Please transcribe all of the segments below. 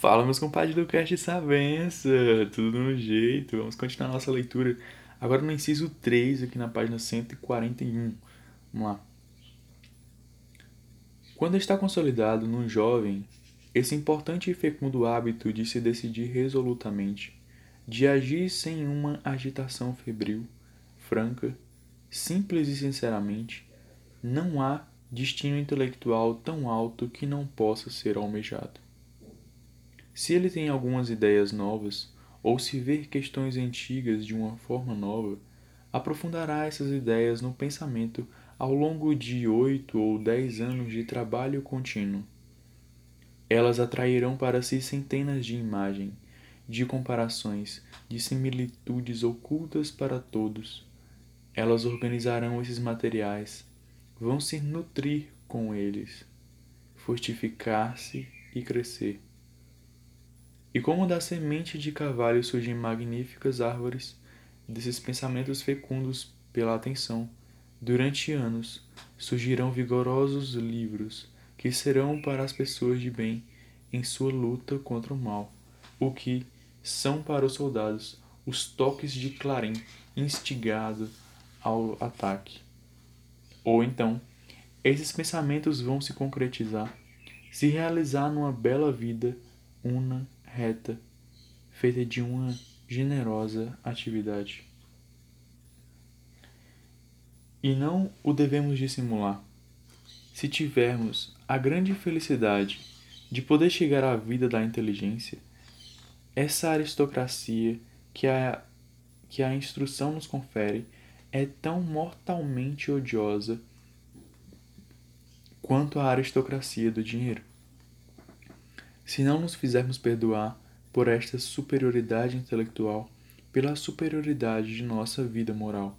Fala, meus compadres do Cast Sabença! Tudo no jeito? Vamos continuar nossa leitura. Agora no inciso 3, aqui na página 141. Vamos lá. Quando está consolidado num jovem esse importante e fecundo hábito de se decidir resolutamente, de agir sem uma agitação febril, franca, simples e sinceramente, não há destino intelectual tão alto que não possa ser almejado. Se ele tem algumas ideias novas, ou se ver questões antigas de uma forma nova, aprofundará essas ideias no pensamento ao longo de oito ou dez anos de trabalho contínuo. Elas atrairão para si centenas de imagens, de comparações, de similitudes ocultas para todos. Elas organizarão esses materiais, vão se nutrir com eles, fortificar-se e crescer. E como da semente de carvalho surgem magníficas árvores, desses pensamentos fecundos pela atenção, durante anos surgirão vigorosos livros que serão para as pessoas de bem em sua luta contra o mal, o que são para os soldados os toques de clarim instigado ao ataque. Ou então, esses pensamentos vão se concretizar, se realizar numa bela vida una reta, feita de uma generosa atividade. E não o devemos dissimular. Se tivermos a grande felicidade de poder chegar à vida da inteligência, essa aristocracia que a, que a instrução nos confere é tão mortalmente odiosa quanto a aristocracia do dinheiro se não nos fizermos perdoar por esta superioridade intelectual, pela superioridade de nossa vida moral.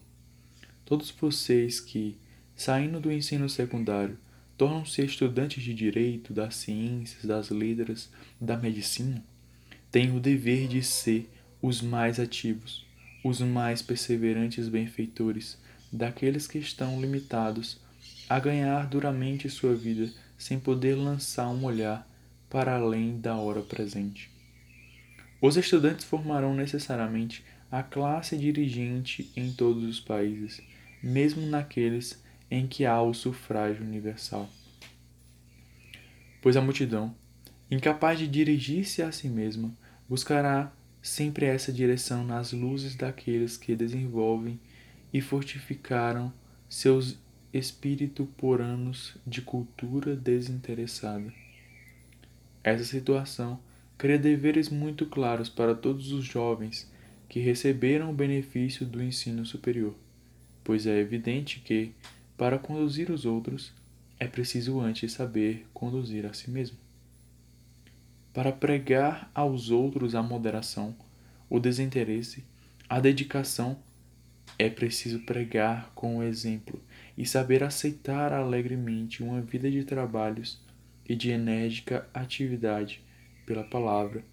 Todos vocês que, saindo do ensino secundário, tornam-se estudantes de direito, das ciências, das letras, da medicina, têm o dever de ser os mais ativos, os mais perseverantes benfeitores daqueles que estão limitados a ganhar duramente sua vida sem poder lançar um olhar para além da hora presente. Os estudantes formarão necessariamente a classe dirigente em todos os países, mesmo naqueles em que há o sufrágio universal. Pois a multidão, incapaz de dirigir-se a si mesma, buscará sempre essa direção nas luzes daqueles que desenvolvem e fortificaram seus espírito por anos de cultura desinteressada. Essa situação cria deveres muito claros para todos os jovens que receberam o benefício do ensino superior, pois é evidente que, para conduzir os outros, é preciso antes saber conduzir a si mesmo. Para pregar aos outros a moderação, o desinteresse, a dedicação, é preciso pregar com o exemplo e saber aceitar alegremente uma vida de trabalhos e de enérgica atividade pela palavra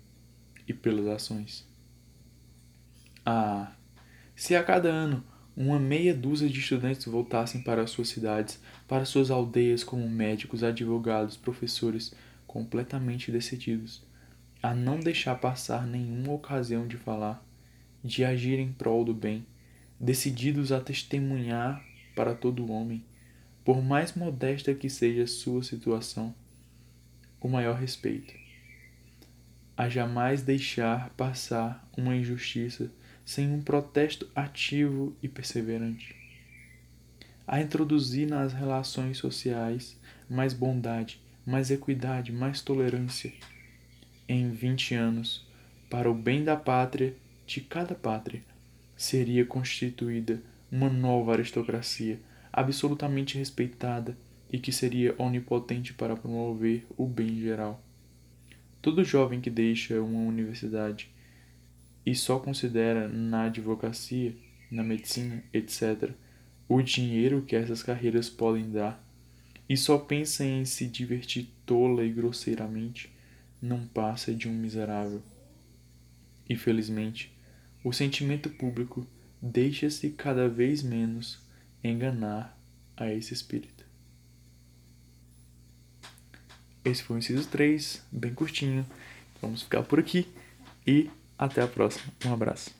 e pelas ações. Ah, se a cada ano uma meia dúzia de estudantes voltassem para suas cidades, para suas aldeias como médicos, advogados, professores, completamente decididos a não deixar passar nenhuma ocasião de falar, de agir em prol do bem, decididos a testemunhar para todo homem, por mais modesta que seja sua situação, o maior respeito. A jamais deixar passar uma injustiça sem um protesto ativo e perseverante. A introduzir nas relações sociais mais bondade, mais equidade, mais tolerância. Em vinte anos, para o bem da pátria, de cada pátria, seria constituída uma nova aristocracia, absolutamente respeitada e que seria onipotente para promover o bem geral. Todo jovem que deixa uma universidade e só considera na advocacia, na medicina, etc., o dinheiro que essas carreiras podem dar, e só pensa em se divertir tola e grosseiramente, não passa de um miserável. Infelizmente, o sentimento público deixa-se cada vez menos enganar a esse espírito. Esse foi o inciso 3, bem curtinho, Vamos ficar por aqui e até a próxima. Um abraço.